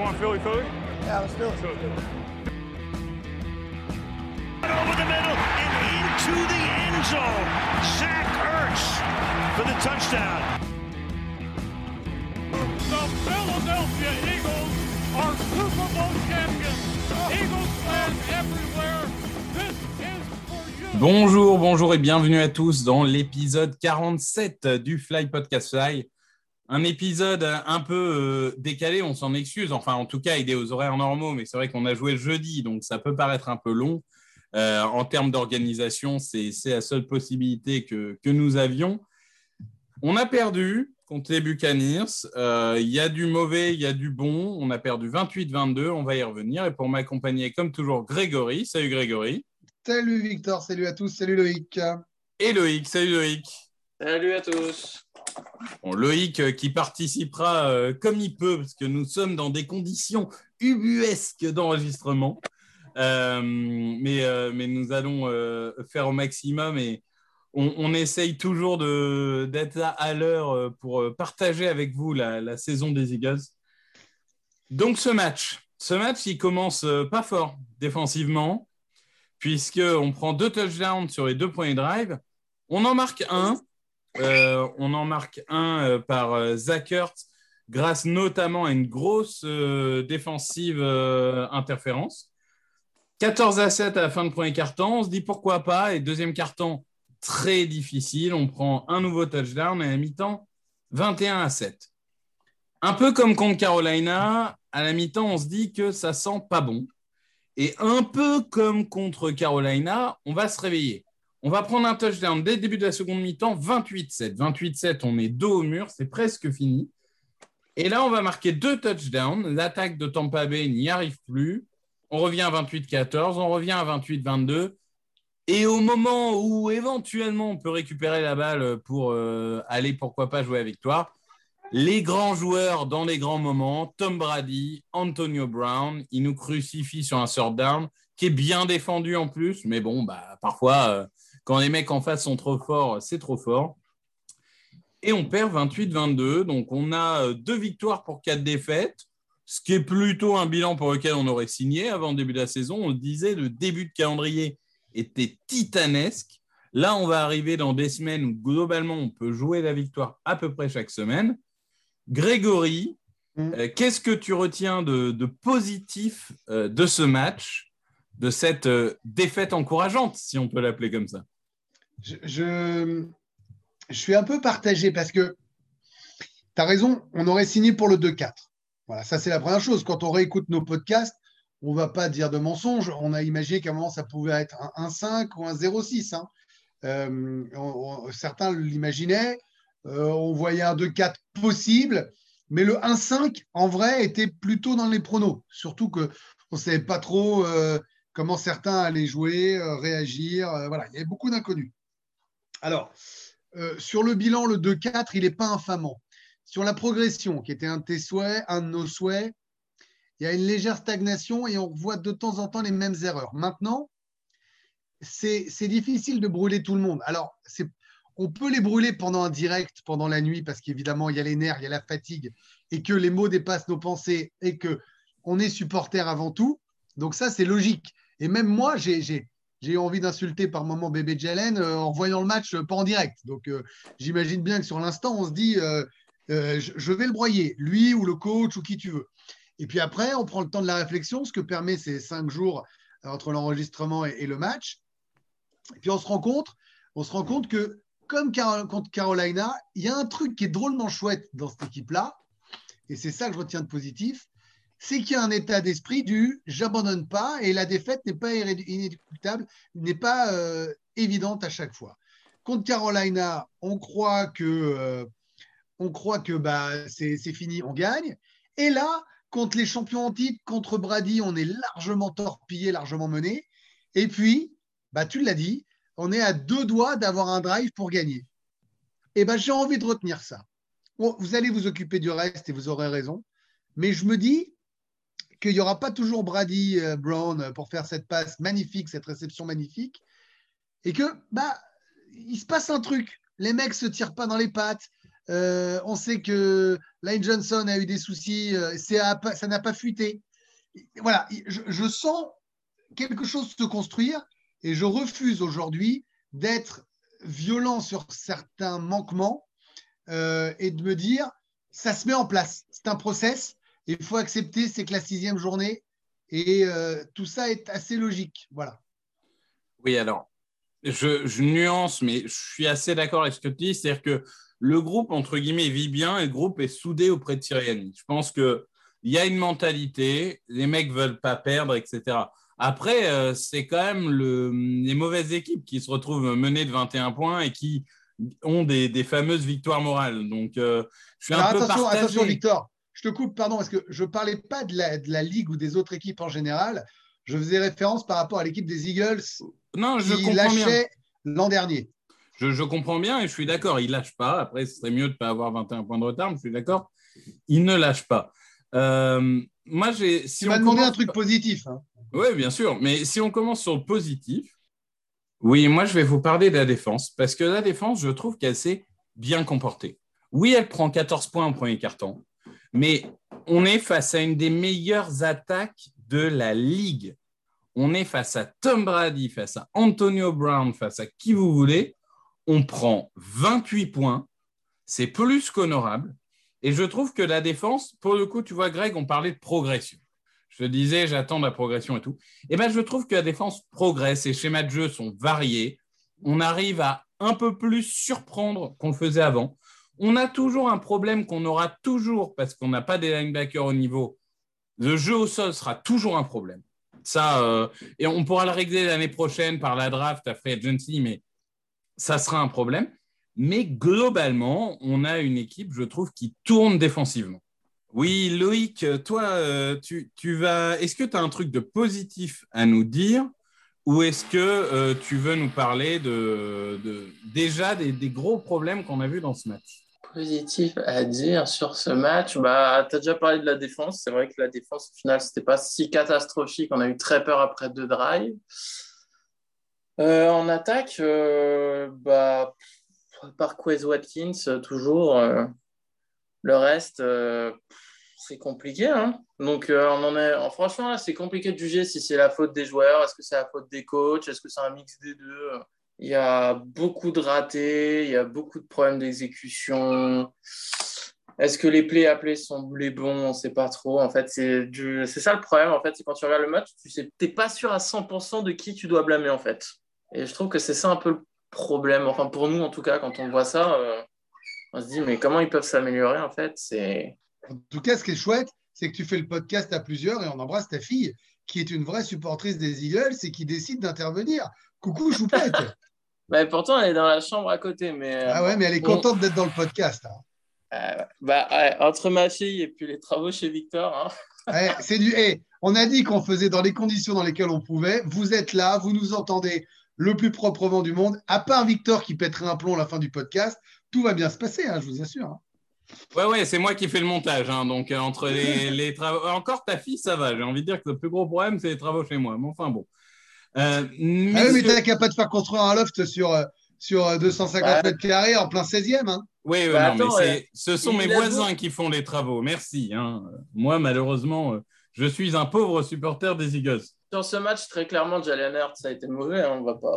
want Philly Philly? Yeah, let's do it. Over the middle and into the end zone. Zach Ertz for the touchdown. The Philadelphia Eagles are Super Bowl champions. Eagles fans everywhere. This is for you. Bonjour, bonjour et bienvenue à tous dans l'épisode 47 du Fly Podcast Fly. Un épisode un peu euh, décalé, on s'en excuse. Enfin, en tout cas, il est aux horaires normaux, mais c'est vrai qu'on a joué le jeudi, donc ça peut paraître un peu long. Euh, en termes d'organisation, c'est la seule possibilité que, que nous avions. On a perdu contre les Buccaneers. Euh, Il y a du mauvais, il y a du bon. On a perdu 28-22, on va y revenir. Et pour m'accompagner, comme toujours, Grégory. Salut Grégory. Salut Victor, salut à tous, salut Loïc. Et Loïc. Salut Loïc. Salut à tous. Loïc euh, qui participera euh, comme il peut, parce que nous sommes dans des conditions ubuesques d'enregistrement. Euh, mais, mais nous allons faire au maximum et on, essaye toujours de- d'être à, l'heure pour partager avec vous la, saison des Eagles. Donc ce match, ce match, il commence pas fort défensivement, puisqu'on prend deux touchdowns sur les deux premiers drives. On en marque un. Euh, on en marque un euh, par euh, Zach Ertz, grâce notamment à une grosse défensive interférence. 14 à 7 à la fin de premier carton. On se dit pourquoi pas. Et deuxième carton, très difficile. On prend un nouveau touchdown et à mi-temps, 21 à 7. Un peu comme contre Carolina, à la mi-temps, on se dit que ça sent pas bon. Et un peu comme contre Carolina, on va se réveiller. On va prendre un touchdown dès le début de la seconde mi-temps, 28-7. 28-7, on est dos au mur, c'est presque fini. Et là, on va marquer deux touchdowns. L'attaque de Tampa Bay n'y arrive plus. On revient à 28-14, on revient à 28-22. Et au moment où éventuellement on peut récupérer la balle pour euh, aller, pourquoi pas, jouer à victoire, les grands joueurs dans les grands moments, Tom Brady, Antonio Brown, ils nous crucifient sur un third down qui est bien défendu en plus. Mais bon, bah, parfois, euh, quand les mecs en face sont trop forts, c'est trop fort. Et on perd 28-22. Donc, on a euh, deux victoires pour quatre défaites, ce qui est plutôt un bilan pour lequel on aurait signé avant le début de la saison. On le disait, le début de calendrier était titanesque. Là, on va arriver dans des semaines où globalement, on peut jouer la victoire à peu près chaque semaine. Grégory, Mm. euh, qu'est-ce que tu retiens de, de positif euh, de ce match, de cette défaite encourageante, si on peut l'appeler comme ça? Je, suis un peu partagé parce que tu as raison, on aurait signé pour le 2-4. Voilà, ça c'est la première chose. Quand on réécoute nos podcasts, on ne va pas dire de mensonges. On a imaginé qu'à un moment ça pouvait être un 1-5 ou un 0-6. hein. Euh, certains l'imaginaient. Euh, on voyait un 2-4 possible, mais le 1-5 en vrai était plutôt dans les pronos. Surtout qu'on ne savait pas trop euh, comment certains allaient jouer, réagir. voilà, il y avait beaucoup d'inconnus. Alors, euh, sur le bilan, le 2-4, il n'est pas infamant. Sur la progression, qui était un de tes souhaits, un de nos souhaits, il y a une légère stagnation et on voit de temps en temps les mêmes erreurs. Maintenant, c'est difficile de brûler tout le monde. Alors, on peut les brûler pendant un direct, pendant la nuit, parce qu'évidemment, il y a les nerfs, il y a la fatigue, et que les mots dépassent nos pensées, et que on est supporter avant tout. Donc ça, c'est logique. Et même moi, j'ai j'ai- eu envie d'insulter par moment bébé Jalen euh, en voyant le match, euh, pas en direct. Donc euh, j'imagine bien que sur l'instant, on se dit, je, vais le broyer, lui ou le coach ou qui tu veux. Et puis après, on prend le temps de la réflexion, ce que permet ces cinq jours entre l'enregistrement et, le match. Et puis on se rend compte, on se rend compte que comme contre Carolina, il y a un truc qui est drôlement chouette dans cette équipe-là, et c'est ça que je retiens de positif, c'est qu'il y a un état d'esprit du j'abandonne pas et la défaite n'est pas inéluctable, n'est pas euh, évidente à chaque fois. Contre Carolina, on croit que, euh, on croit que bah, c'est fini, on gagne. Et là, contre les champions en titre, contre Brady, on est largement torpillé, largement mené. Et puis, bah, tu l'as dit, on est à deux doigts d'avoir un drive pour gagner. Et ben, j'ai envie de retenir ça. Vous allez vous occuper du reste et vous aurez raison. Mais je me dis qu'il n'y aura pas toujours Brady euh, Brown euh, pour faire cette passe magnifique, cette réception magnifique. Et que, bah, il se passe un truc. Les mecs se tirent pas dans les pattes. Euh, on sait que Lane Johnson a eu des soucis. ça n'a pas fuité. Voilà, je, sens quelque chose se construire et je refuse aujourd'hui d'être violent sur certains manquements et de me dire ça se met en place. C'est un process il faut accepter. C'est que la sixième journée et euh, tout ça est assez logique. Voilà. Oui, alors, je, je nuance, mais je suis assez d'accord avec ce que tu dis. C'est-à-dire que le groupe, entre guillemets, vit bien et le groupe est soudé auprès de Siriani. Je pense qu'il y a une mentalité, les mecs veulent pas perdre, etc. Après, euh, c'est quand même le, les mauvaises équipes qui se retrouvent menées de 21 points et qui ont des, des fameuses victoires morales. Donc, euh, je suis un peu attention, partagé. attention, Victor. Je te coupe, pardon, parce que je ne parlais pas de la, de la Ligue ou des autres équipes en général. Je faisais référence par rapport à l'équipe des Eagles Non, je qui comprends bien. lâchait l'an dernier. Je, je comprends bien et je suis d'accord. Il lâche pas. Après, ce serait mieux de ne pas avoir 21 points de retard, mais je suis d'accord. Il ne lâche pas. Euh, moi, j'ai. Si Tu m'as demandé commence- un truc positif. hein. Oui, bien sûr. Mais si on commence sur le positif, oui, moi, je vais vous parler de la défense parce que la défense, je trouve qu'elle s'est bien comportée. Oui, elle prend 14 points au premier carton, mais on est face à une des meilleures attaques de la ligue. On est face à Tom Brady, face à Antonio Brown, face à qui vous voulez. On prend 28 points. C'est plus qu'honorable. Et je trouve que la défense, pour le coup, tu vois, Greg, on parlait de progression. Je te disais, j'attends la progression et tout. Et ben, je trouve que la défense progresse, les schémas de jeu sont variés. On arrive à un peu plus surprendre qu'on le faisait avant. On a toujours un problème qu'on aura toujours parce qu'on n'a pas des linebackers au niveau. Le jeu au sol sera toujours un problème. Ça, euh, et on pourra le régler l'année prochaine par la draft à free agency, mais ça sera un problème. Mais globalement, on a une équipe, je trouve, qui tourne défensivement. Oui, Loïc, toi, euh, tu, vas. Est-ce que tu as un truc de positif à nous dire ou est-ce que euh, tu veux nous parler de, déjà des gros problèmes qu'on a vus dans ce match? Positif à dire sur ce match, bah, tu as déjà parlé de la défense. C'est vrai que la défense, au final, c'était pas si catastrophique. On a eu très peur après deux drives. Euh, en attaque, euh, bah, par Quez Watkins, toujours. euh, le reste, euh, c'est compliqué. hein. Donc, euh, on en est. en- franchement, c'est compliqué de juger si c'est la faute des joueurs, est-ce que c'est la faute des coachs, est-ce que c'est un mix des deux. Il y a beaucoup de ratés, il y a beaucoup de problèmes d'exécution. Est-ce que les plays appelés sont les bons? On ne sait pas trop. En fait, c'est du... ça le problème. En fait, c'est quand tu regardes le match, tu sais, t'es pas sûr à 100% de qui tu dois blâmer en fait. Et je trouve que c'est ça un peu le problème. Enfin, pour nous en tout cas, quand on voit ça, euh, on se dit mais comment ils peuvent s'améliorer en fait? C'est En tout cas, ce qui est chouette, c'est que tu fais le podcast à plusieurs et on embrasse ta fille, qui est une vraie supportrice des Eagles et qui décide d'intervenir. Coucou, choupette. Mais pourtant, elle est dans la chambre à côté. Mais ah ouais, mais elle est bon. contente d'être dans le podcast. hein. Euh, bah, ouais, entre ma fille et puis les travaux chez Victor, hein, c'est du. eh, on a dit qu'on faisait dans les conditions dans lesquelles on pouvait. Vous êtes là, vous nous entendez le plus proprement du monde. À part Victor qui pèterait un plomb à la fin du podcast, tout va bien se passer, hein, je vous assure. hein. Ouais, ouais, c'est moi qui fais le montage. hein, donc, euh, entre les, les travaux. Encore ta fille, ça va. J'ai envie de dire que le plus gros problème, c'est les travaux chez moi. Mais enfin, bon. Euh, Ah oui, mais t'as qu'à pas de faire construire un loft sur, euh, sur euh, 250 Ouais. mètres carrés en plein 16e. hein. Oui, oui, Bah, non, attends, mais ce sont mes voisins qui font les travaux. Merci. hein. Moi, malheureusement, euh, je suis un pauvre supporter des Eagles. sur ce match, très clairement, Jalen Hurts a été mauvais. hein, on va pas.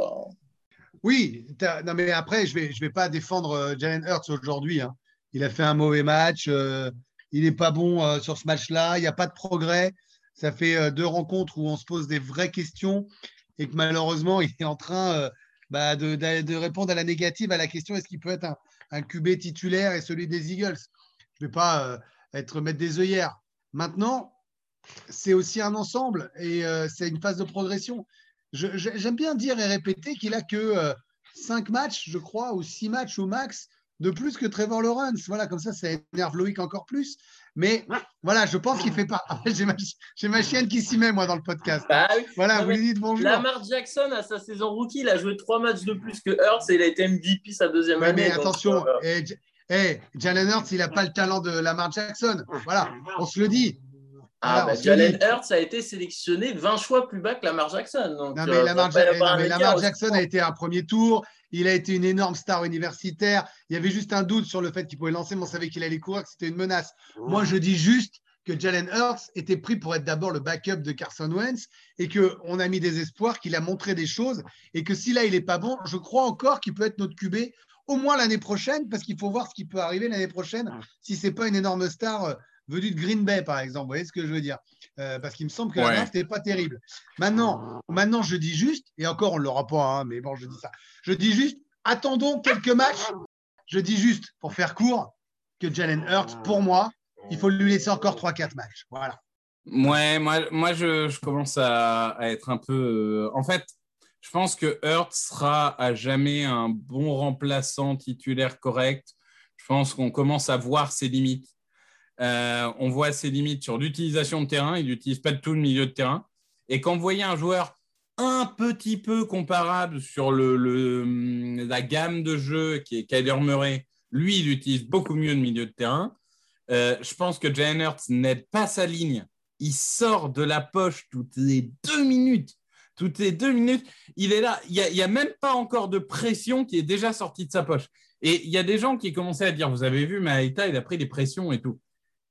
Oui, non, mais après, je ne vais, je vais pas défendre euh, Jalen Hurts aujourd'hui. hein. Il a fait un mauvais match. euh, il n'est pas bon euh, sur ce match-là. Il n'y a pas de progrès. Ça fait euh, deux rencontres où on se pose des vraies questions et que malheureusement, il est en train euh, bah, de, répondre à la négative à la question est-ce qu'il peut être un, un QB titulaire et celui des Eagles? Je ne vais pas euh, être mettre des œillères. Maintenant, c'est aussi un ensemble et euh, c'est une phase de progression. J'aime bien dire et répéter qu'il a que euh, cinq matchs, je crois, ou six matchs au max de plus que Trevor Lawrence. Voilà, comme ça, ça énerve Loïc encore plus. Mais voilà, je pense qu'il fait pas. J'ai ma, j'ai ma chienne qui s'y met, moi, dans le podcast. Bah oui. Voilà, Non, vous lui dites bonjour. Lamar Jackson, à sa saison rookie, il a joué trois matchs de plus que Hurts et il a été MVP sa deuxième Ouais, année. mais attention, euh, eh, eh, Jalen Hurts, il n'a pas le talent de Lamar Jackson. Voilà, on se le dit. ah, bah, Jalen. Hurts a été sélectionné 20 choix plus bas que Lamar Jackson. Donc, Non, mais euh, Lamar, mais Lamar Jackson a été un premier tour. Il a été une énorme star universitaire. Il y avait juste un doute sur le fait qu'il pouvait lancer, mais on savait qu'il allait courir, que c'était une menace. Moi, je dis juste que Jalen Hurts était pris pour être d'abord le backup de Carson Wentz et qu'on a mis des espoirs, qu'il a montré des choses et que si là, il n'est pas bon, je crois encore qu'il peut être notre QB au moins l'année prochaine parce qu'il faut voir ce qui peut arriver l'année prochaine si ce n'est pas une énorme star venue de Green Bay, par exemple. Vous voyez ce que je veux dire Euh, Parce qu'il me semble que la draft n'est pas terrible. Maintenant, maintenant, je dis juste, et encore, on ne l'aura pas, hein, mais bon, je dis ça. Je dis juste, attendons quelques matchs. Je dis juste, pour faire court, que Jalen Hurts, pour moi, il faut lui laisser encore 3-4 matchs. Voilà. Ouais, moi, moi je, je commence à, à être un peu. euh, En fait, je pense que Hurt sera à jamais un bon remplaçant titulaire correct. Je pense qu'on commence à voir ses limites. Euh, on voit ses limites sur l'utilisation de terrain. Il n'utilise pas de tout le milieu de terrain. Et quand vous voyez un joueur un petit peu comparable sur le- la gamme de jeu qui est Kyler Murray, lui, il utilise beaucoup mieux le milieu de terrain. Euh, je pense que Jalen Hurts n'aide pas sa ligne il sort de la poche toutes les deux minutes. Toutes les deux minutes, il est là. Il n'y a, a, même pas encore de pression qui est déjà sortie de sa poche. Et il y a des gens qui commençaient à dire, vous avez vu, Maïta, il a pris des pressions et tout.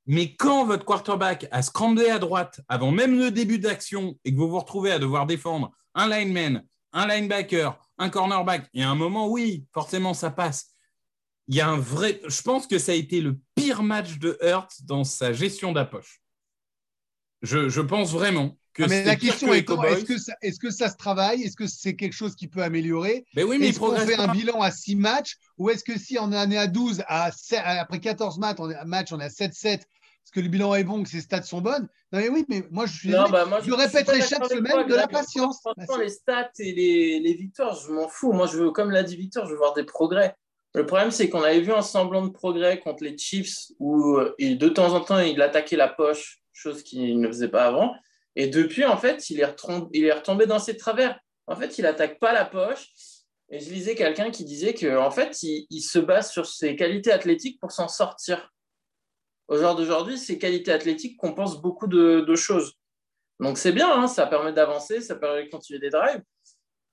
Mais quand votre quarterback a scramblé à droite avant même le début d'action et que vous vous retrouvez à devoir défendre un lineman, un linebacker, un cornerback, il y a un moment, oui, forcément, ça passe. Il y a un vrai. Je pense que ça a été le pire match de Hurt dans sa gestion de je, pense vraiment que ah, mais la question est est-ce que, ça, est que ça se travaille? Est-ce que c'est quelque chose qui peut améliorer? Mais oui, mais Est-ce qu'on fait un bilan à 6 matchs? Ou est-ce que si on en est à 12, à 7, après 14 matchs, on est à, match, on est à 7-7 Est-ce que le bilan est bon, que ses stats sont bonnes? Non, mais oui, mais moi je suis. Non, bah, moi, je, je répéterai chaque semaine toi, de la patience. Franchement, les stats et les, les victoires, je m'en fous. Moi, je veux, comme l'a dit Victor, je veux voir des progrès. Le problème, c'est qu'on avait vu un semblant de progrès contre les Chiefs où de temps en temps, il attaquait la poche, chose qu'il ne faisait pas avant. Et depuis, en fait, il est, retombé, dans ses travers. En fait, il n'attaque pas la poche. Et je lisais quelqu'un qui disait qu'en en fait, il, se base sur ses qualités athlétiques pour s'en sortir. Au jour d'aujourd'hui, ses qualités athlétiques compensent beaucoup de, de choses. Donc, c'est bien, hein, ça permet d'avancer, ça permet de continuer des drives.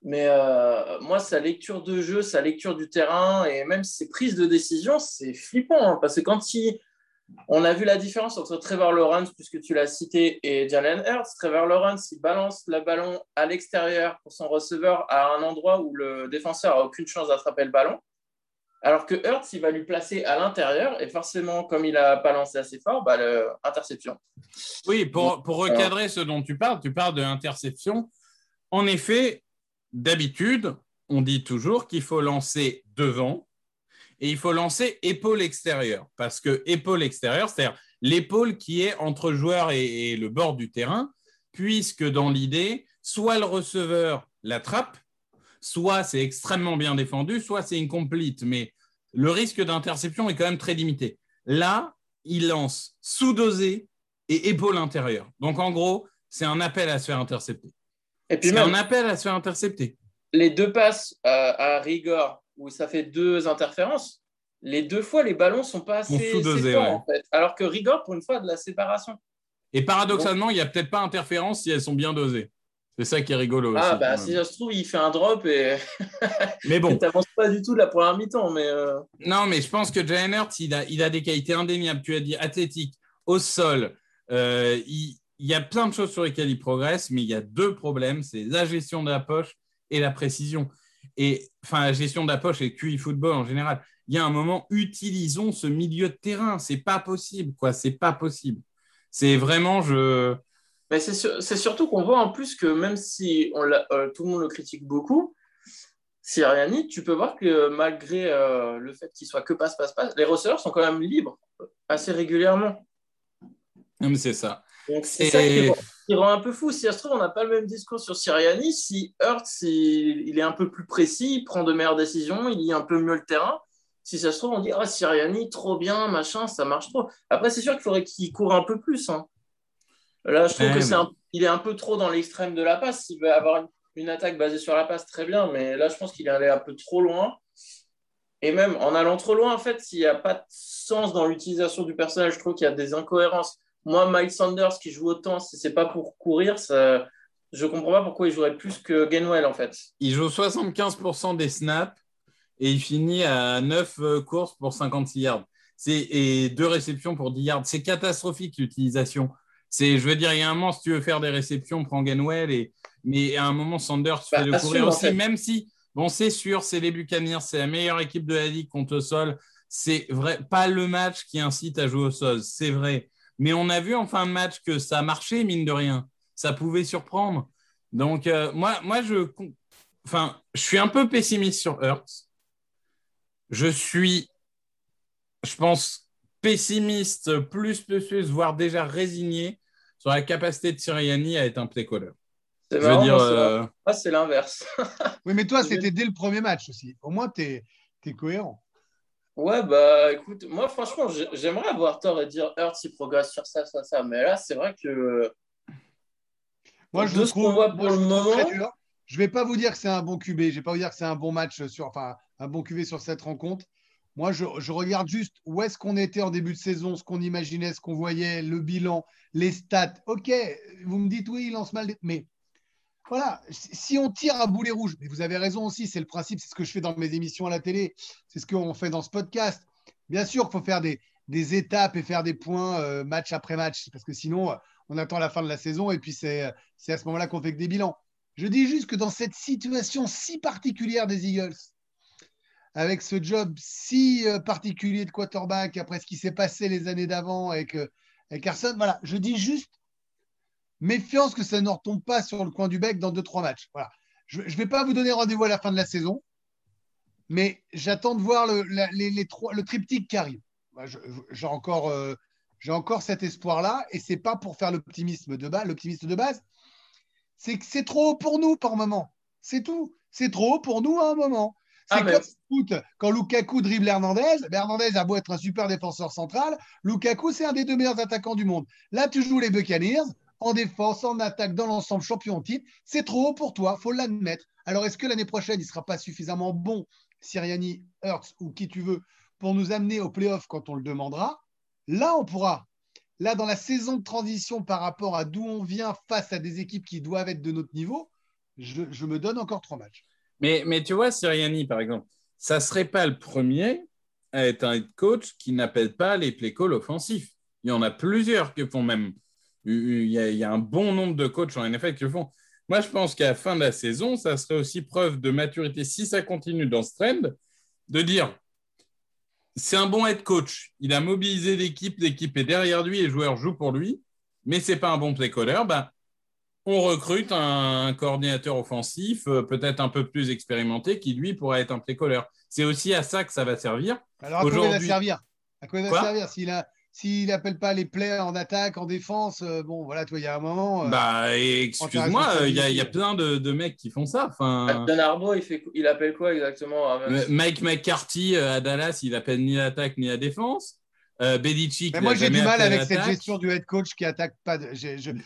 Mais euh, moi, sa lecture de jeu, sa lecture du terrain et même ses prises de décision, c'est flippant. Hein, parce que quand il, on a vu la différence entre Trevor Lawrence, puisque tu l'as cité, et Jalen Hurts. Trevor Lawrence, il balance le ballon à l'extérieur pour son receveur à un endroit où le défenseur n'a aucune chance d'attraper le ballon. Alors que Hurts, il va lui placer à l'intérieur, et forcément, comme il n'a pas lancé assez fort, bah, le... interception. Oui, pour, pour recadrer ce dont tu parles, tu parles de interception. En effet, d'habitude, on dit toujours qu'il faut lancer devant et il faut lancer épaule extérieure. Parce que épaule extérieure, c'est-à-dire l'épaule qui est entre joueur et, et, le bord du terrain, puisque dans l'idée, soit le receveur l'attrape, soit c'est extrêmement bien défendu, soit c'est incomplete. Mais le risque d'interception est quand même très limité. Là, il lance sous-dosé et épaule intérieure. Donc en gros, c'est un appel à se faire intercepter. Et puis c'est même, un appel à se faire intercepter. Les deux passes euh, à rigueur où ça fait deux interférences, les deux fois, les ballons sont pas assez séparés, ouais. en fait. Alors que rigueur, pour une fois, a de la séparation. Et paradoxalement, il n'y a peut-être pas interférence si elles sont bien dosées. C'est ça qui est rigolo. Ah, aussi, bah, quand si ça se trouve, il fait un drop et Mais bon, tu n'avances pas du tout de la première mi-temps. Mais euh, non, mais je pense que Jalen il a, il a des qualités indéniables. Tu as dit athlétique, au sol. Euh, il, il y a plein de choses sur lesquelles il progresse, mais il y a deux problèmes c'est la gestion de la poche et la précision. Et enfin, la gestion de la poche et QI football en général. Il y a un moment, utilisons ce milieu de terrain. C'est pas possible, quoi. C'est pas possible. C'est vraiment, je. Mais c'est sur- c'est surtout qu'on voit en plus que même si on l'a- euh, tout le monde le critique beaucoup, Siriani, tu peux voir que malgré euh, le fait qu'il soit que passe, passe, passe, les receveurs sont quand même libres assez régulièrement. Non, mais c'est ça. Donc c'est ça qui qui rend un peu fou. Si ça se trouve, on n'a pas le même discours sur Siriani. Si Hurts, il, il est un peu plus précis, il prend de meilleures décisions, il lit un peu mieux le terrain. Si ça se trouve, on dit Ah, Siriani, trop bien, machin, ça marche trop. Après, c'est sûr qu'il faudrait qu'il court un peu plus. hein. Là, je trouve Ouais, que c'est un- il est un peu trop dans l'extrême de la passe. S'il veut avoir une, une attaque basée sur la passe, très bien. Mais là, je pense qu'il est allé un peu trop loin. Et même en allant trop loin, en fait, s'il n'y a pas de sens dans l'utilisation du personnage, je trouve qu'il y a des incohérences. Moi, Miles Sanders qui joue autant, si c'est pas pour courir, ça... je comprends pas pourquoi il jouerait plus que Gainwell, en fait. Il joue 75% des snaps. et il finit à 9 euh, courses pour 56 yards. Et deux réceptions pour 10 yards. C'est catastrophique l'utilisation. C'est, je veux dire, il y a un moment, si tu veux faire des réceptions, prends Gainwell. Et, mais à un moment, Sanders bah, fait le courir aussi, même si, bon, c'est sûr, c'est les Buccaneers, c'est la meilleure équipe de la ligue contre le sol. C'est vrai, pas le match qui incite à jouer au sol, c'est vrai. Mais on a vu en fin de match que ça marchait, mine de rien. Ça pouvait surprendre. Donc, euh, moi, moi je, enfin, je suis un peu pessimiste sur Hurts. Je suis, je pense, pessimiste, plus, plus, plus, voire déjà résigné sur la capacité de Siriani à être un play-caller. C'est dire, euh, c'est l'inverse. oui, mais toi, c'était dès le premier match aussi. Au moins, tu es, cohérent. Ouais, bah écoute, moi franchement, j'aimerais avoir tort et dire Hurts, il progresse sur ça, ça, ça. Mais là, c'est vrai que. Moi, je trouve, voit pour le moment. Je vais pas vous dire que c'est un bon QB, je vais pas vous dire que c'est un bon match sur, enfin, un bon QB sur cette rencontre. Moi, je, regarde juste où est-ce qu'on était en début de saison, ce qu'on imaginait, ce qu'on voyait, le bilan, les stats. Ok, vous me dites oui, il lance mal, mais voilà, si on tire à boulet rouge, mais vous avez raison aussi, c'est le principe, c'est ce que je fais dans mes émissions à la télé, c'est ce qu'on fait dans ce podcast. Bien sûr qu'il faut faire des, étapes et faire des points euh, match après match, parce que sinon, on attend la fin de la saison et puis c'est à ce moment-là qu'on fait que des bilans. Je dis juste que dans cette situation si particulière des Eagles, avec ce job si euh, particulier de quarterback après ce qui s'est passé les années d'avant avec, euh, avec Carson, voilà, je dis juste méfiance que ça ne retombe pas sur le coin du bec dans deux, trois matchs. Voilà. Je ne vais pas vous donner rendez-vous à la fin de la saison, mais j'attends de voir le, les, trois, le triptyque qui arrive. J'ai encore, euh, encore cet espoir-là, et c'est pas pour faire l'optimisme de base, l'optimisme de base, c'est que c'est trop haut pour nous par moment. C'est tout. C'est trop haut pour nous à un moment. C'est ah, comme quand Lukaku dribble Hernandez, ben, Hernandez a beau être un super défenseur central, Lukaku c'est un des deux meilleurs attaquants du monde. Là, tu joues les Buccaneers, en défense, en attaque, dans l'ensemble champion titre. C'est trop haut pour toi, faut l'admettre. Alors, est-ce que l'année prochaine, il ne sera pas suffisamment bon, Siriani, Hertz ou qui tu veux, pour nous amener au playoff quand on le demandera? Là, on pourra. Là, dans la saison de transition par rapport à d'où on vient face à des équipes qui doivent être de notre niveau, je, me donne encore trois matchs. Mais, tu vois, Siriani, par exemple, ça ne serait pas le premier à être un coach qui n'appelle pas les play offensifs. Il y en a plusieurs qui font même il y, a, un bon nombre de coachs en NFL qui le font. Moi, je pense qu'à la fin de la saison, ça serait aussi preuve de maturité, si ça continue dans ce trend, de dire c'est un bon head coach. Il a mobilisé l'équipe, l'équipe est derrière lui, les joueurs jouent pour lui, mais c'est pas un bon play caller. Ben, on recrute un, coordinateur offensif, euh, peut-être un peu plus expérimenté, qui lui pourrait être un play caller. C'est aussi à ça que ça va servir. Alors, à quoi il va servir? À quoi il va servir? S'il a s'il n'appelle pas les plays en attaque, en défense, euh, bon, voilà, toi, il y a un moment. Euh, bah, excuse-moi, il y, a plein de, mecs qui font ça. Enfin, Dan Arbo, il, fait, il appelle quoi exactement Mike McCarthy euh, à Dallas, il appelle ni l'attaque ni la défense. Euh, Belichick. Mais moi, j'ai du mal avec cette gestion du head coach qui attaque pas. De...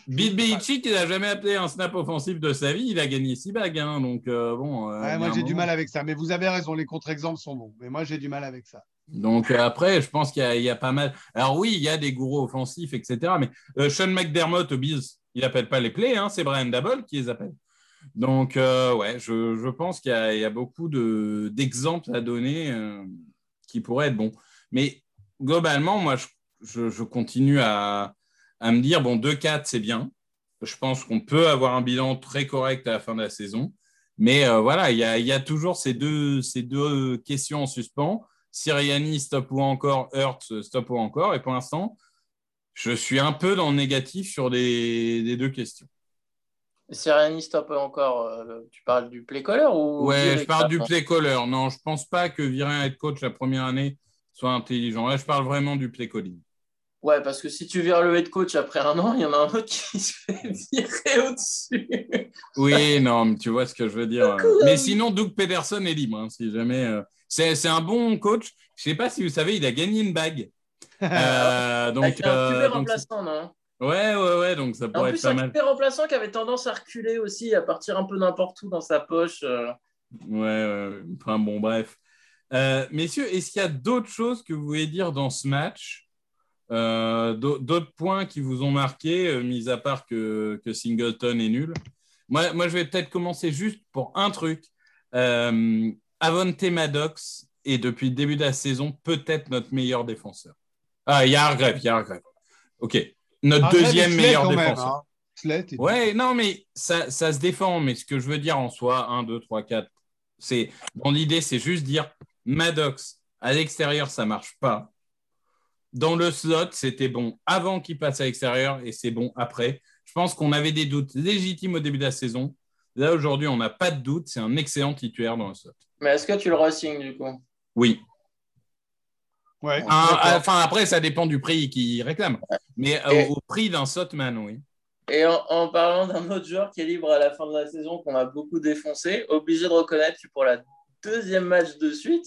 Bill Belichick, il n'a jamais appelé un snap offensif de sa vie. Il a gagné six bagues. Hein, donc, bon. moi, j'ai du mal avec ça. Mais vous avez raison, les contre-exemples sont bons. Mais moi, j'ai du mal avec ça. Donc euh, après, je pense qu'il y, a pas mal. Alors oui, il y a des gourous offensifs, etc. Mais euh, Sean McDermott au il n'appelle pas les plays, hein, c'est Brian Dabble qui les appelle. Donc euh, ouais, je, pense qu'il y, a beaucoup d'exemples à donner qui pourraient être bons. Mais globalement, moi, je, continue à, me dire, bon, 2-4, c'est bien. Je pense qu'on peut avoir un bilan très correct à la fin de la saison. Mais voilà, il y, a, y a, toujours ces deux, ces deux questions en suspens. Siriani, stop ou encore, Hurt, stop ou encore. Et pour l'instant, je suis un peu dans le négatif sur les, deux questions. Siriani, stop ou encore, euh, tu parles du play caller ou Ouais, je parle du play caller. Non, je ne pense pas que virer un head coach la première année soit intelligent. Là, je parle vraiment du play calling. Ouais, parce que si tu vires le head coach après un an, il y en a un autre qui se fait virer au-dessus. oui, non, mais tu vois ce que je veux dire. mais sinon, Doug Pederson est libre, hein, si jamais. Euh, c'est un bon coach. Je ne sais pas si vous savez, il a gagné une bague. Euh, donc, Avec un euh, remplaçant, non? Ouais, ouais, ouais, donc ça pourrait être pas mal. Un remplaçant qui avait tendance à reculer aussi, à partir un peu n'importe où dans sa poche. Euh. Ouais, ouais, enfin bon, bref. messieurs, est-ce qu'il y a d'autres choses que vous voulez dire dans ce match? D'autres points qui vous ont marqué, mis à part que, que Singleton est nul? Moi, moi, je vais peut-être commencer juste pour un truc. Avonte Maddox est depuis le début de la saison peut-être notre meilleur défenseur. Ah, il y a Hargrave, il y a Hargrave. OK. Notre Hargrave deuxième meilleur même, défenseur. hein. Ouais, non, mais ça, ça se défend. Mais ce que je veux dire en soi, 1, 2, 3, 4, c'est dans l'idée, c'est juste dire Maddox à l'extérieur, ça marche pas. Dans le slot, c'était bon avant qu'il passe à l'extérieur et c'est bon après. Je pense qu'on avait des doutes légitimes au début de la saison. Là, aujourd'hui, on n'a pas de doute. C'est un excellent titulaire dans le slot. Mais est-ce que tu le re-signes du coup? Oui. Ouais. Un- D'accord. enfin, après, ça dépend du prix qu'il réclame. Mais euh, Et- au, au prix d'un slotman, oui. Et en, en parlant d'un autre joueur qui est libre à la fin de la saison, qu'on a beaucoup défoncé, obligé de reconnaître que pour la deuxième match de suite,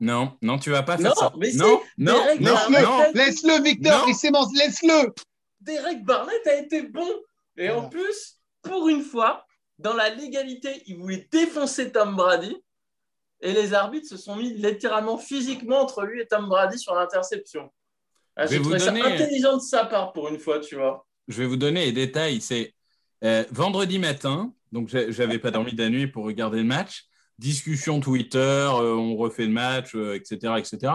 Non, non, tu vas pas faire Non, ça. mais si, non, non, Derek non, Barnett. non. Laisse-le, Victor, Non. il s'émence, laisse-le. Derek Barnett a été bon. Et Voilà. en plus, pour une fois, dans la légalité, il voulait défoncer Tom Brady. Et les arbitres se sont mis littéralement physiquement entre lui et Tom Brady sur l'interception. Ah, Je vais J'ai vous trouvé donner- ça intelligent de sa part pour une fois, tu vois. Je vais vous donner les détails. C'est euh, vendredi matin, donc j'avais pas dormi de la nuit pour regarder le match. Discussion Twitter, euh, on refait le match, euh, etc., etc.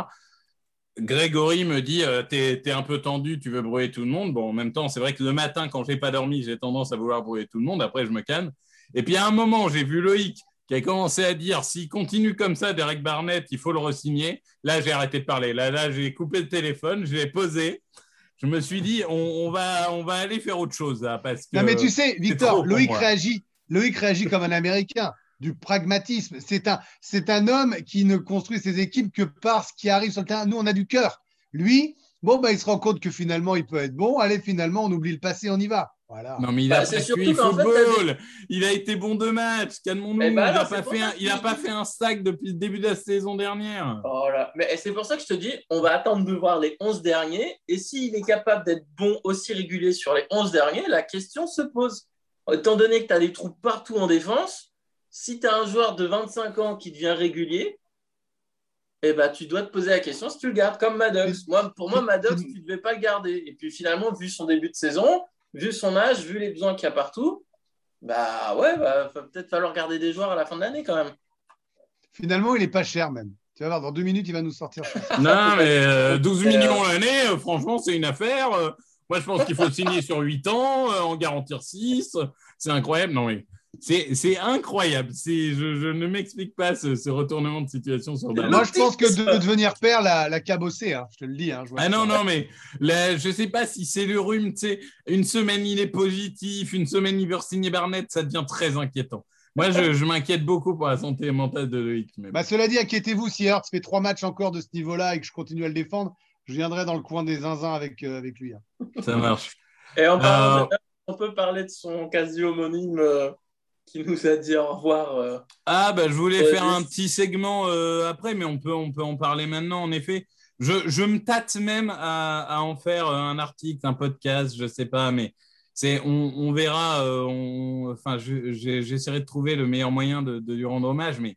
Grégory me dit t'es, t'es un peu tendu, tu veux brouiller tout le monde. Bon, en même temps, c'est vrai que le matin, quand j'ai pas dormi, j'ai tendance à vouloir brouiller tout le monde. Après, je me calme. Et puis à un moment, j'ai vu Loïc qui a commencé à dire s'il continue comme ça, Derek Barnett, il faut le resigner. Là, j'ai arrêté de parler. Là, là, j'ai coupé le téléphone, je l'ai posé. Je me suis dit, on, on va, on va aller faire autre chose là, parce que. Non, mais tu sais, Victor, Loïc moi. réagit, Loïc réagit comme un Américain, du pragmatisme. C'est un, c'est un homme qui ne construit ses équipes que par ce qui arrive sur le terrain. Nous, on a du cœur. Lui, bon, bah, il se rend compte que finalement, il peut être bon. Allez, finalement, on oublie le passé, on y va. Voilà. Non, mais il Bah, a fait, football. Il a été bon de match. Calmons-nous. Eh ben il n'a pas, fait un, que il a je pas dis- fait un sac depuis le début de la saison dernière. Oh là. Mais c'est pour ça que je te dis, on va attendre de voir les 11 derniers. Et s'il est capable d'être bon aussi régulier sur les 11 derniers, la question se pose. Étant donné que tu as des trous partout en défense, si tu as un joueur de 25 ans qui devient régulier, eh ben, tu dois te poser la question si tu le gardes, comme Maddox. Moi, pour moi, Maddox, tu ne devais pas le garder. Et puis finalement, vu son début de saison, vu son âge, vu les besoins qu'il y a partout, bah ouais, bah, va peut-être falloir garder des joueurs à la fin de l'année quand même. Finalement, il est pas cher même. Tu vas voir, dans deux minutes, il va nous sortir. Non, mais euh, 12 Euh, millions l'année, euh, franchement, c'est une affaire. Euh, moi, je pense qu'il faut signer sur 8 ans, euh, en garantir 6. C'est incroyable. Non, mais c'est incroyable. Je, je ne m'explique pas ce, ce retournement de situation sur. Moi, je pense que de devenir père, la, la cabossé, hein, je te le dis. Hein, je vois Ah non, non, mais je sais pas si c'est le rhume, tu sais, une semaine il est positif, une semaine il veut signer Barnett, ça devient très inquiétant. Moi, je, je m'inquiète beaucoup pour la santé mentale de Loïc. Bah, cela dit, inquiétez-vous, si Hertz fait trois matchs encore de ce niveau-là et que je continue à le défendre, je viendrai dans le coin des zinzins avec, euh, avec lui. hein. ça marche. Et en parlant Euh, de- on peut parler de son quasi-homonyme euh, qui nous a dit au revoir. euh. Ah, bah, je voulais Ouais, faire un petit segment euh, après, mais on peut, on peut en parler maintenant, en effet. Je, je me tâte même à, à en faire euh, un article, un podcast, je sais pas, mais c'est, on, on verra. euh, on- enfin, je- j'essaierai de trouver le meilleur moyen de, de lui rendre hommage, mais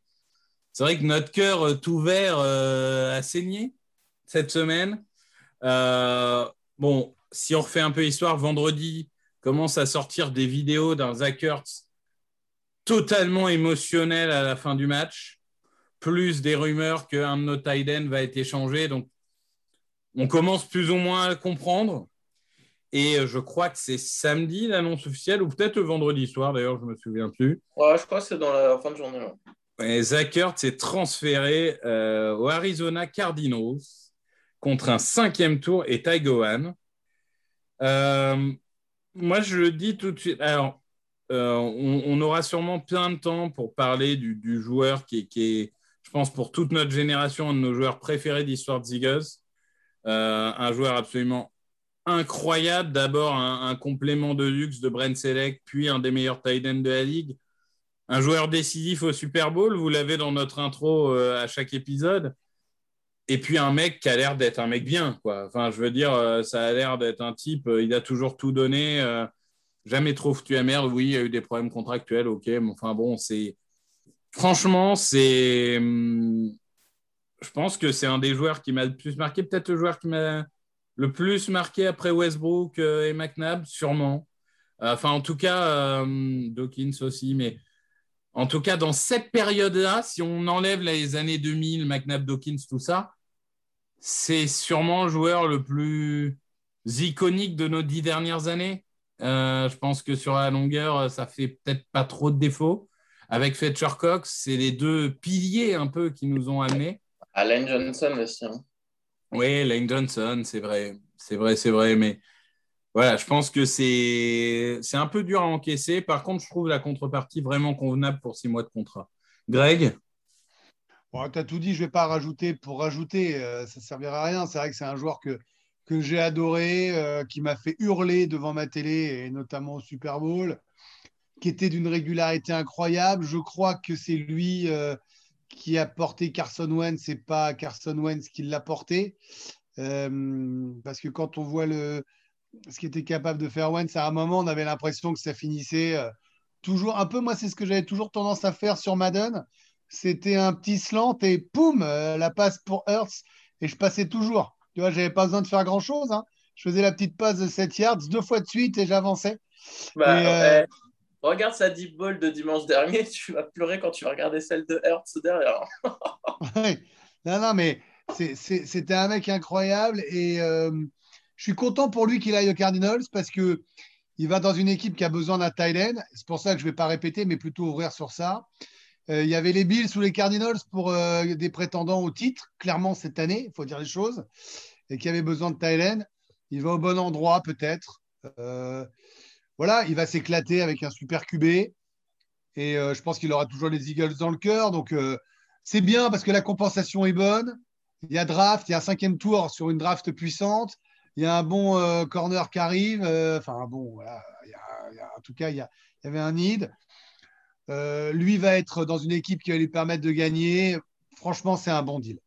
c'est vrai que notre cœur euh, tout vert euh, a saigné cette semaine. Euh, bon, si on refait un peu histoire, vendredi commence à sortir des vidéos d'un Zach Ertz totalement émotionnel à la fin du match, plus des rumeurs qu'un de nos tight ends va être échangé. Donc, on commence plus ou moins à le comprendre. Et euh, je crois que c'est samedi l'annonce officielle, ou peut-être vendredi soir, d'ailleurs, je ne me souviens plus. Ouais, je crois que c'est dans la fin de journée. Et Zach Ertz est transféré euh, au Arizona Cardinals contre un cinquième tour et Ty Gowan. Euh, moi, je le dis tout de suite. Alors, euh, on, aura sûrement plein de temps pour parler du, joueur qui est, je pense, pour toute notre génération, un de nos joueurs préférés d'histoire de Zigos. Euh, un joueur absolument incroyable. D'abord, un, complément de luxe de Brent Selleck, puis un des meilleurs tight ends de la ligue un joueur décisif au Super Bowl, vous l'avez dans notre intro euh, à chaque épisode. Et puis un mec qui a l'air d'être un mec bien, quoi. Enfin, je veux dire, ça a l'air d'être un type, il a toujours tout donné, jamais trop foutu à merde. Oui, il y a eu des problèmes contractuels, ok, mais enfin bon, c'est. Franchement, c'est. hum, Je pense que c'est un des joueurs qui m'a le plus marqué, peut-être le joueur qui m'a le plus marqué après Westbrook euh, et McNabb, sûrement. Euh, Enfin, en tout cas, euh, Dawkins aussi, mais en tout cas dans cette période-là, si on enlève les années 2000, McNabb, Dawkins, tout ça, c'est sûrement le joueur le plus iconique de nos dix dernières années. Euh, je pense que sur la longueur, ça fait peut-être pas trop de défauts. Avec Fletcher Cox, c'est les deux piliers un peu qui nous ont amenés. Alain Johnson aussi. hein. Oui, Lane Johnson, c'est vrai. C'est vrai, c'est vrai. Mais voilà, je pense que c'est c'est un peu dur à encaisser. Par contre, je trouve la contrepartie vraiment convenable pour six mois de contrat. Greg? Bon, tu as tout dit, je ne vais pas rajouter pour rajouter, euh, ça ne servira à rien. C'est vrai que c'est un joueur que, que j'ai adoré, euh, qui m'a fait hurler devant ma télé, et notamment au Super Bowl, qui était d'une régularité incroyable. Je crois que c'est lui euh, qui a porté Carson Wentz, c'est pas Carson Wentz qui l'a porté. Euh, parce que quand on voit le, ce qu'était capable de faire Wentz, à un moment, on avait l'impression que ça finissait toujours un peu. Moi, c'est ce que j'avais toujours tendance à faire sur Madden. C'était un petit slant et poum, la passe pour Hurts et je passais toujours. Tu vois, j'avais pas besoin de faire grand chose. hein. Je faisais la petite passe de 7 yards deux fois de suite et j'avançais. Bah, Et, euh, ouais. Regarde sa deep ball de dimanche dernier, tu vas pleurer quand tu vas regarder celle de Hertz derrière. Ouais. Non, non, mais c'était un mec incroyable et euh, je suis content pour lui qu'il aille aux Cardinals parce que il va dans une équipe qui a besoin d'un tight end. C'est pour ça que je ne vais pas répéter, mais plutôt ouvrir sur ça. Euh, il y avait les Bills ou les Cardinals pour euh, des prétendants au titre, clairement cette année, il faut dire les choses, et qui avait besoin de end. Il va au bon endroit peut-être. Euh, voilà, il va s'éclater avec un super QB. Et je pense qu'il aura toujours les Eagles dans le cœur. Donc, c'est bien parce que la compensation est bonne. Il y a draft, il y a un cinquième tour sur une draft puissante. Il y a un bon corner qui arrive. Enfin, bon, voilà. En tout cas, il y, il y avait un need. Euh, lui va être dans une équipe qui va lui permettre de gagner. Franchement, c'est un bon deal.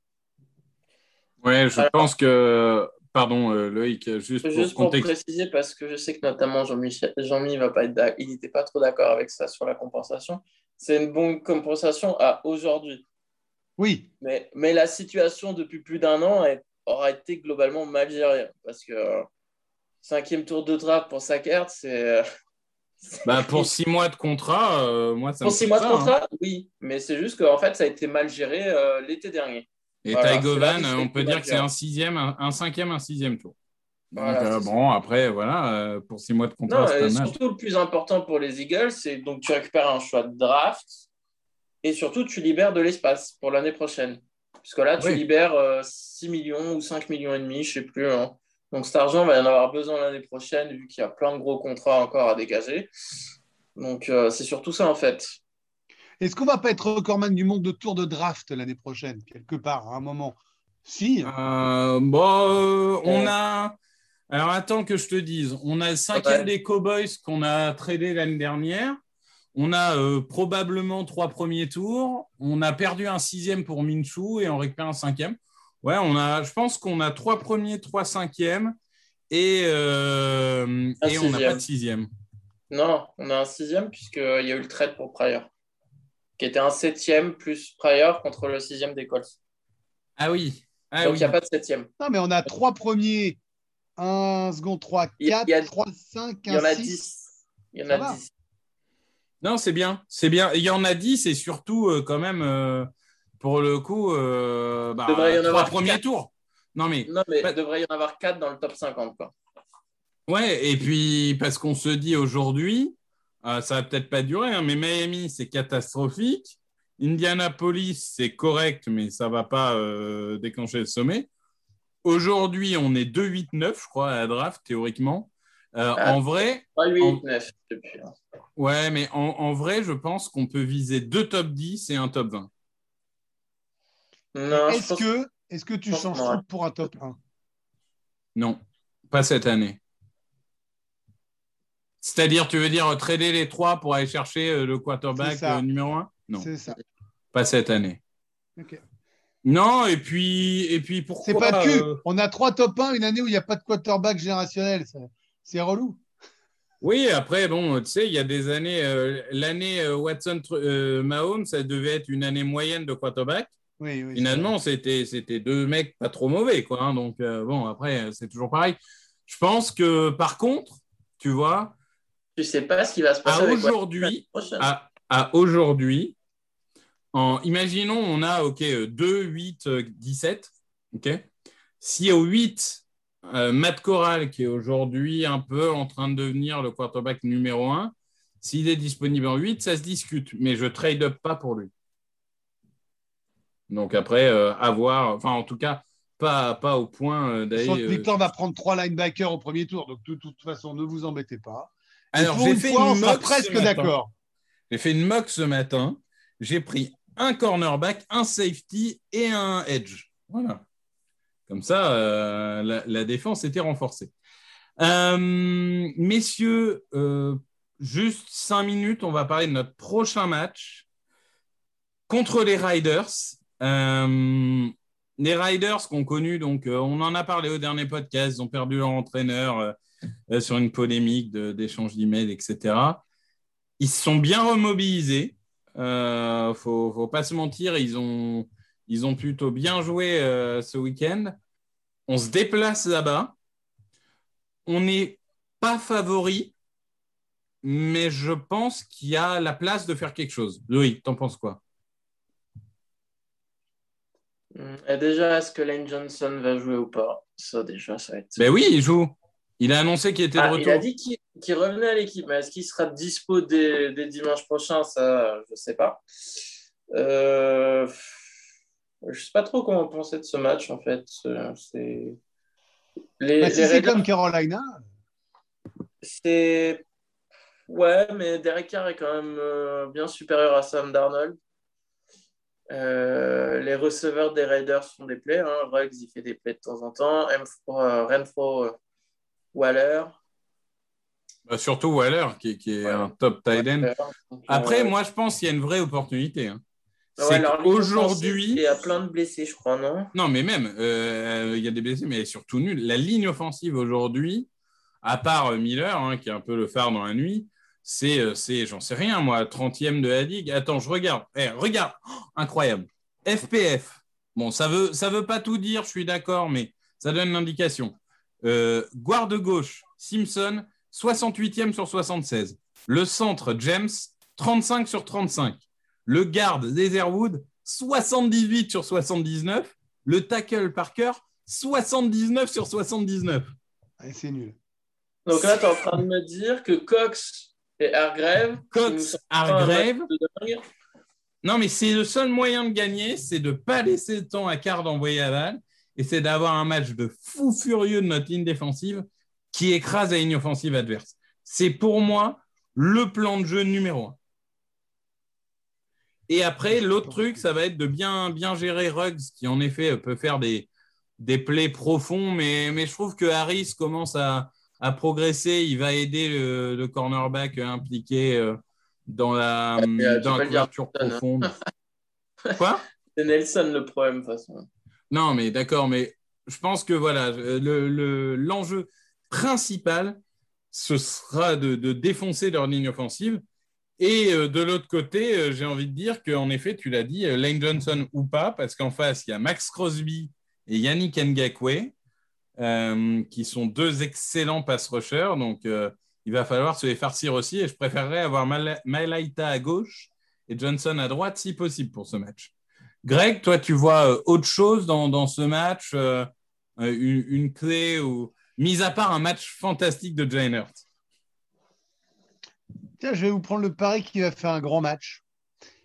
Ouais, je Alors- pense que. Pardon, euh, Loïc, juste pour Juste pour contexte. préciser, parce que je sais que notamment Jean-Michel, Jean-Mi va pas être il n'était pas trop d'accord avec ça sur la compensation. C'est une bonne compensation à aujourd'hui. Oui, Mais, mais la situation depuis plus d'un an est- aura été globalement mal gérée. Parce que euh, cinquième tour de draft pour Sackert, c'est. Bah, pour six mois de contrat, euh, moi, ça Pour me six mois de ça, hein. contrat, oui. Mais c'est juste qu'en fait, ça a été mal géré euh, l'été dernier. Et Voilà, Ty c'est Govan, là où on peut dire que c'est un sixième, un, un cinquième, un sixième tour. Donc, euh, bon, après, voilà, pour six mois de contrat, Non, surtout le plus important pour les Eagles, c'est donc tu récupères un choix de draft et surtout tu libères de l'espace pour l'année prochaine. Parce que là, tu Oui. libères euh, 6 millions ou 5 millions et demi, je ne sais plus. hein. Donc cet argent va y en avoir besoin l'année prochaine vu qu'il y a plein de gros contrats encore à dégager. Donc euh, c'est surtout ça en fait. Est-ce qu'on va pas être recordman du monde de tour de draft l'année prochaine, quelque part, à un moment? Si. Euh, bon, euh, on a. Alors, attends que je te dise. On a le cinquième Ouais. des Cowboys qu'on a tradé l'année dernière. On a euh, probablement trois premiers tours. On a perdu un sixième pour Minshew et on récupère un cinquième. Ouais, on a, je pense qu'on a trois premiers, trois cinquièmes et, euh, Un et on n'a pas de sixième. Non, on a un sixième puisqu'il y a eu le trade pour Pryor, qui était un septième plus Pryor contre le sixième des Colts. Ah oui. Ah Donc oui. il n'y a pas de septième. Non, mais on a trois premiers, un second, trois, Il y a- quatre, il y a- trois, cinq, Il y en un, a six. 10. Il y en Ça a va. 10. Non, c'est bien. C'est bien. Il y en a 10 et surtout, euh, quand même, euh, pour le coup, euh, bah, Devrait y en trois avoir premiers quatre. tours. Non, mais Non, mais Pas- il devrait y en avoir 4 dans le top 50. Quoi. ouais, et puis parce qu'on se dit aujourd'hui, euh, ça va peut-être pas durer, hein, mais Miami, c'est catastrophique. Indianapolis, c'est correct, mais ça va pas euh, déclencher le sommet. Aujourd'hui, on est 2-8-9, je crois, à la draft, théoriquement. Euh, Ah. En vrai, 3, 8, En- 9 depuis. hein. ouais, mais en, en vrai, je pense qu'on peut viser deux top 10 et un top 20. Est-ce pense que, est que tu changes non. tout pour un top 1 Non, pas cette année. C'est-à-dire, tu veux dire trader les trois pour aller chercher euh, le quarterback euh, numéro un? Non, C'est ça. pas cette année. Ok. Non, et puis, et puis pourquoi C'est pas de cul. euh, On a trois top 1 une année où il n'y a pas de quarterback générationnel. C'est relou. Oui, après, bon, tu sais, il y a des années, euh, l'année euh, Watson-Mahomes, ça devait être une année moyenne de quarterback. Oui, oui. Finalement, c'était c'était deux mecs pas trop mauvais, quoi. hein. donc, euh, bon, après, euh, c'est toujours pareil. Je pense que, par contre, tu vois, tu sais pas ce qui va se passer à avec aujourd'hui, à, à aujourd'hui, en, imaginons, on a OK, 2, 8, 17. OK Si au 8, euh, Matt Corral, qui est aujourd'hui un peu en train de devenir le quarterback numéro 1, s'il est disponible en 8, ça se discute, mais je trade up pas pour lui. Donc après, euh, avoir, enfin en tout cas, pas, pas au point euh, d'aller. Victor va prendre trois linebackers au premier tour, donc de toute façon, ne vous embêtez pas. Alors j'ai fait une mock presque d'accord. J'ai fait une mock ce matin. J'ai pris un cornerback, un safety et un edge. Voilà. Comme ça, euh, la, défense était renforcée. messieurs, juste cinq minutes, on va parler de notre prochain match contre les Riders. Euh, les Riders qu'on connu, donc euh, on en a parlé au dernier podcast, ils ont perdu leur entraîneur euh, sur une polémique d'échange d'emails, etc. Ils se sont bien remobilisés. Il ne faut, pas se mentir, ils ont, ils ont plutôt bien joué ce week-end. On se déplace là-bas. On n'est pas favori, mais je pense qu'il y a la place de faire quelque chose. Loïc, t'en penses quoi? Et déjà, est-ce que Lane Johnson va jouer ou pas? Ça, déjà, ça va être. Ben oui, il joue. Il a annoncé qu'il était de ah, retour. Il a dit qu'il revenait à l'équipe, mais est-ce qu'il sera dispo dès, dimanche prochain? Ça, je ne sais pas. Euh... Je ne sais pas trop comment penser de ce match, en fait. C'est. Les, bah, si c'est comme Carolina. C'est. Ouais, mais Derek Carr est quand même euh, bien supérieur à Sam Darnold. Euh, les receveurs des Raiders font des plays. Hein. Ruggs, il fait des plays de temps en temps. Euh, Renfro, euh, Waller. Bah, surtout Waller, qui, est un top tight end. Après, moi, je pense qu'il y a une vraie opportunité. Hein. Aujourd'hui. Il y a plein de blessés, je crois, non? Non, mais même, il y a des blessés, mais surtout nul. La ligne offensive aujourd'hui, à part Miller, hein, qui est un peu le phare dans la nuit, euh, c'est, j'en sais rien, moi, 30e de la Ligue. Attends, je regarde. Eh, regarde, oh, incroyable. FPF. Bon, ça veut, ça veut pas tout dire, je suis d'accord, mais ça donne l'indication. Euh, de gauche, Simpson, 68e sur 76. Le centre, James, 35 sur 35. Le garde, Leatherwood, 78 sur 79. Le tackle, Parker, 79 sur 79. c'est nul. Donc là, tu es en train de me dire que Cox et Hargrave. Cox, Hargrave. Non, mais c'est le seul moyen de gagner, c'est de ne pas laisser le temps à Card d'envoyer à balle et c'est d'avoir un match de fou furieux de notre ligne défensive qui écrase la ligne offensive adverse. C'est pour moi le plan de jeu numéro un. Et après, l'autre truc, ça va être de bien, bien gérer Ruggs, qui en effet peut faire des, des plays profonds, mais, mais je trouve que Harris commence à, a progressé. Il va aider le, cornerback impliqué euh, dans la, euh, dans la couverture hein. profonde. Quoi? C'est Nelson le problème, de toute façon. Non, mais d'accord, mais je pense que voilà, l'enjeu le, principal, ce sera de, défoncer leur ligne offensive. Et euh, de l'autre côté, j'ai envie de dire qu'en effet, tu l'as dit, Lane Johnson ou pas, parce qu'en face, il y a Max Crosby et Yannick Ngakwe. Euh, qui sont deux excellents pass rushers. Donc, euh, il va falloir se les farcir aussi. Et je préférerais avoir Malaita à gauche et Johnson à droite, si possible, pour ce match. Greg, toi, tu vois euh, autre chose dans, ce match, une, clé ou mis à part un match fantastique de Jane Hurt Tiens, je vais vous prendre le pari qui va faire un grand match.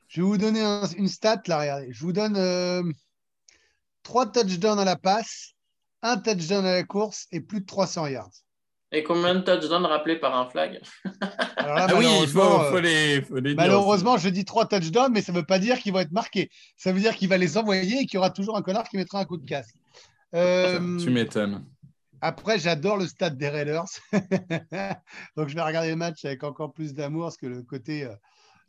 Je vais vous donner une stat là, regardez. Je vous donne trois touchdowns à la passe un touchdown à la course et plus de 300 yards. Et combien de touchdowns rappelés par un flag? Ah oui, il faut, les, Malheureusement, je dis trois touchdowns, mais ça ne veut pas dire qu'ils vont être marqués. Ça veut dire qu'il va les envoyer et qu'il y aura toujours un connard qui mettra un coup de casse. Euh, tu m'étonnes. Après, j'adore le stade des Raiders. Donc, je vais regarder le match avec encore plus d'amour parce que le côté euh,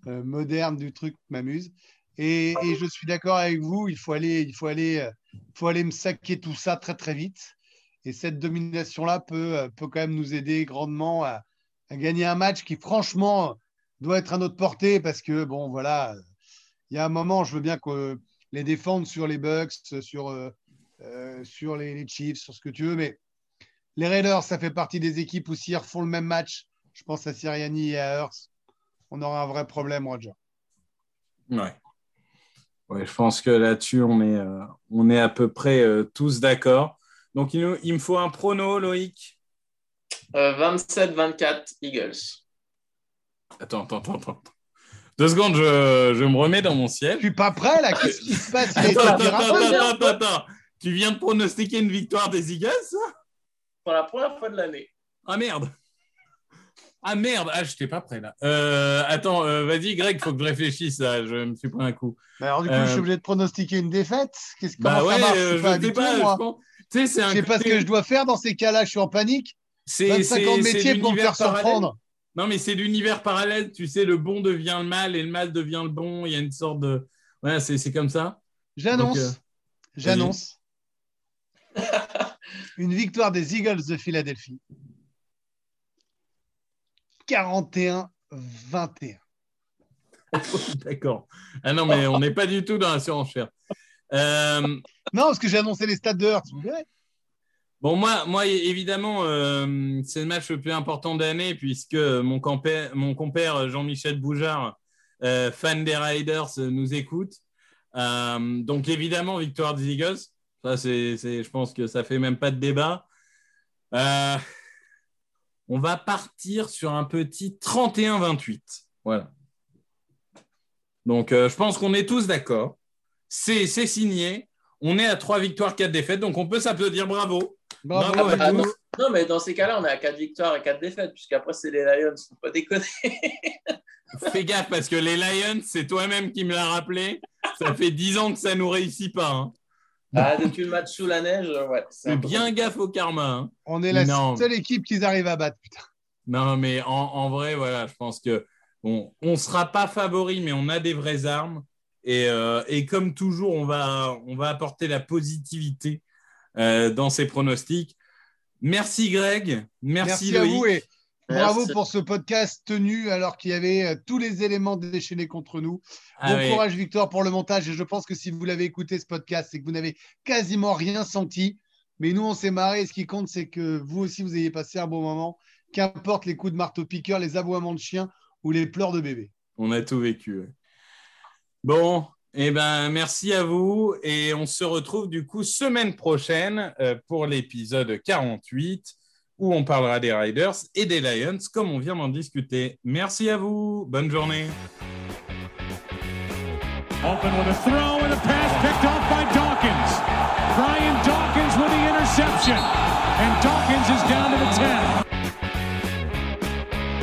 euh, moderne du truc m'amuse. Et, je suis d'accord avec vous, il faut aller, il faut aller, euh, faut aller me saquer tout ça très très vite. Et cette domination-là peut, euh, peut quand même nous aider grandement à, gagner un match qui, franchement, doit être à notre portée parce que, bon, voilà, il y a un moment, je veux bien que les défendre sur les Bucks, sur, euh, sur les, Chiefs, sur ce que tu veux, mais les Raiders, ça fait partie des équipes où s'ils refont le même match, je pense à Siriani et à Hurst, on aura un vrai problème, Roger. Ouais. Ouais, je pense que là-dessus, on est, euh, on est à peu près euh, tous d'accord. Donc, il, nous- il me faut un prono, Loïc. Euh, 27-24 Eagles. Attends, attends, attends, attends. Deux secondes, je, je me remets dans mon Je siège. suis pas prêt là. Qu'est-ce qui se passe? Attends, attends, attends, attends, attends, attends. Tu viens de pronostiquer une victoire des Eagles Pour la première fois de l'année. Ah merde Ah merde Ah, j'étais pas prêt là. Euh, attends, euh, vas-y, Greg, faut que je réfléchisse là. Je me suis pris un coup. Bah, Alors du coup, Euh, je suis obligé de pronostiquer une défaite. Qu'est-ce Bah ouais, ça marche? euh, Je je pas sais pas. moi. je pense- Tu sais, c'est un Je sais pas ce que je dois faire dans ces cas-là. Je suis en panique. c'est- 25 ans de métier pour me faire surprendre. Non, mais c'est l'univers parallèle. Tu sais, le bon devient le mal et le mal devient le bon. Il y a une sorte de. Ouais, c'est comme ça. J'annonce. Euh, J'annonce. une victoire des Eagles de Philadelphie. 41-21. D'accord. Ah non, mais on n'est pas du tout dans la surenchère. Euh, Non, parce que j'ai annoncé les stats de Hurts. vous verrez. Bon, moi, moi évidemment, euh, c'est le match le plus important de l'année puisque mon compère, mon compère Jean-Michel Boujard, euh, fan des Riders, nous écoute. Donc, évidemment, victoire des Eagles. Ça, c'est- je pense que ça fait même pas de débat. On va partir sur un petit 31-28. Voilà. Donc, euh, je pense qu'on est tous d'accord. C'est, c'est signé. On est à trois victoires, quatre défaites. Donc, on peut s'applaudir. Bravo. Bravo Bravo à tous. Non, mais dans ces cas-là, on est à 4 victoires et 4 défaites, puisqu'après, c'est les Lions. Faut pas déconner. Fais gaffe parce que les Lions, c'est toi-même qui me l'as rappelé. Ça fait 10 ans que ça nous réussit pas. hein. Ah, depuis le match sous la neige, ouais. c'est Fais bien gaffe au karma. hein. On est la Non. seule équipe qu'ils arrivent à battre. Putain. Non, mais en, en vrai, voilà, je pense que bon, on sera pas favori, mais on a des vraies armes. Et, euh, et comme toujours, on va, on va apporter la positivité euh, dans ces pronostics. Merci Greg. Merci, Merci, à Loïc. vous et bravo Merci. pour ce podcast tenu alors qu'il y avait euh, tous les éléments déchaînés contre nous. Ah bon courage Victor pour le montage et je pense que si vous l'avez écouté ce podcast, c'est que vous n'avez quasiment rien senti. Mais nous, on s'est marré et ce qui compte, c'est que vous aussi, vous ayez passé un bon moment. Qu'importe les coups de marteau-piqueur, les aboiements de chiens ou les pleurs de bébé. On a tout vécu. ouais. Bon, eh ben, merci à vous et on se retrouve du coup semaine prochaine euh, pour l'épisode 48 où on parlera des Riders et des Lions comme on vient d'en discuter. Merci à vous. Bonne journée. Open with a throw and a pass picked off by Dawkins. Brian Dawkins with the interception. And Dawkins is down to the 10.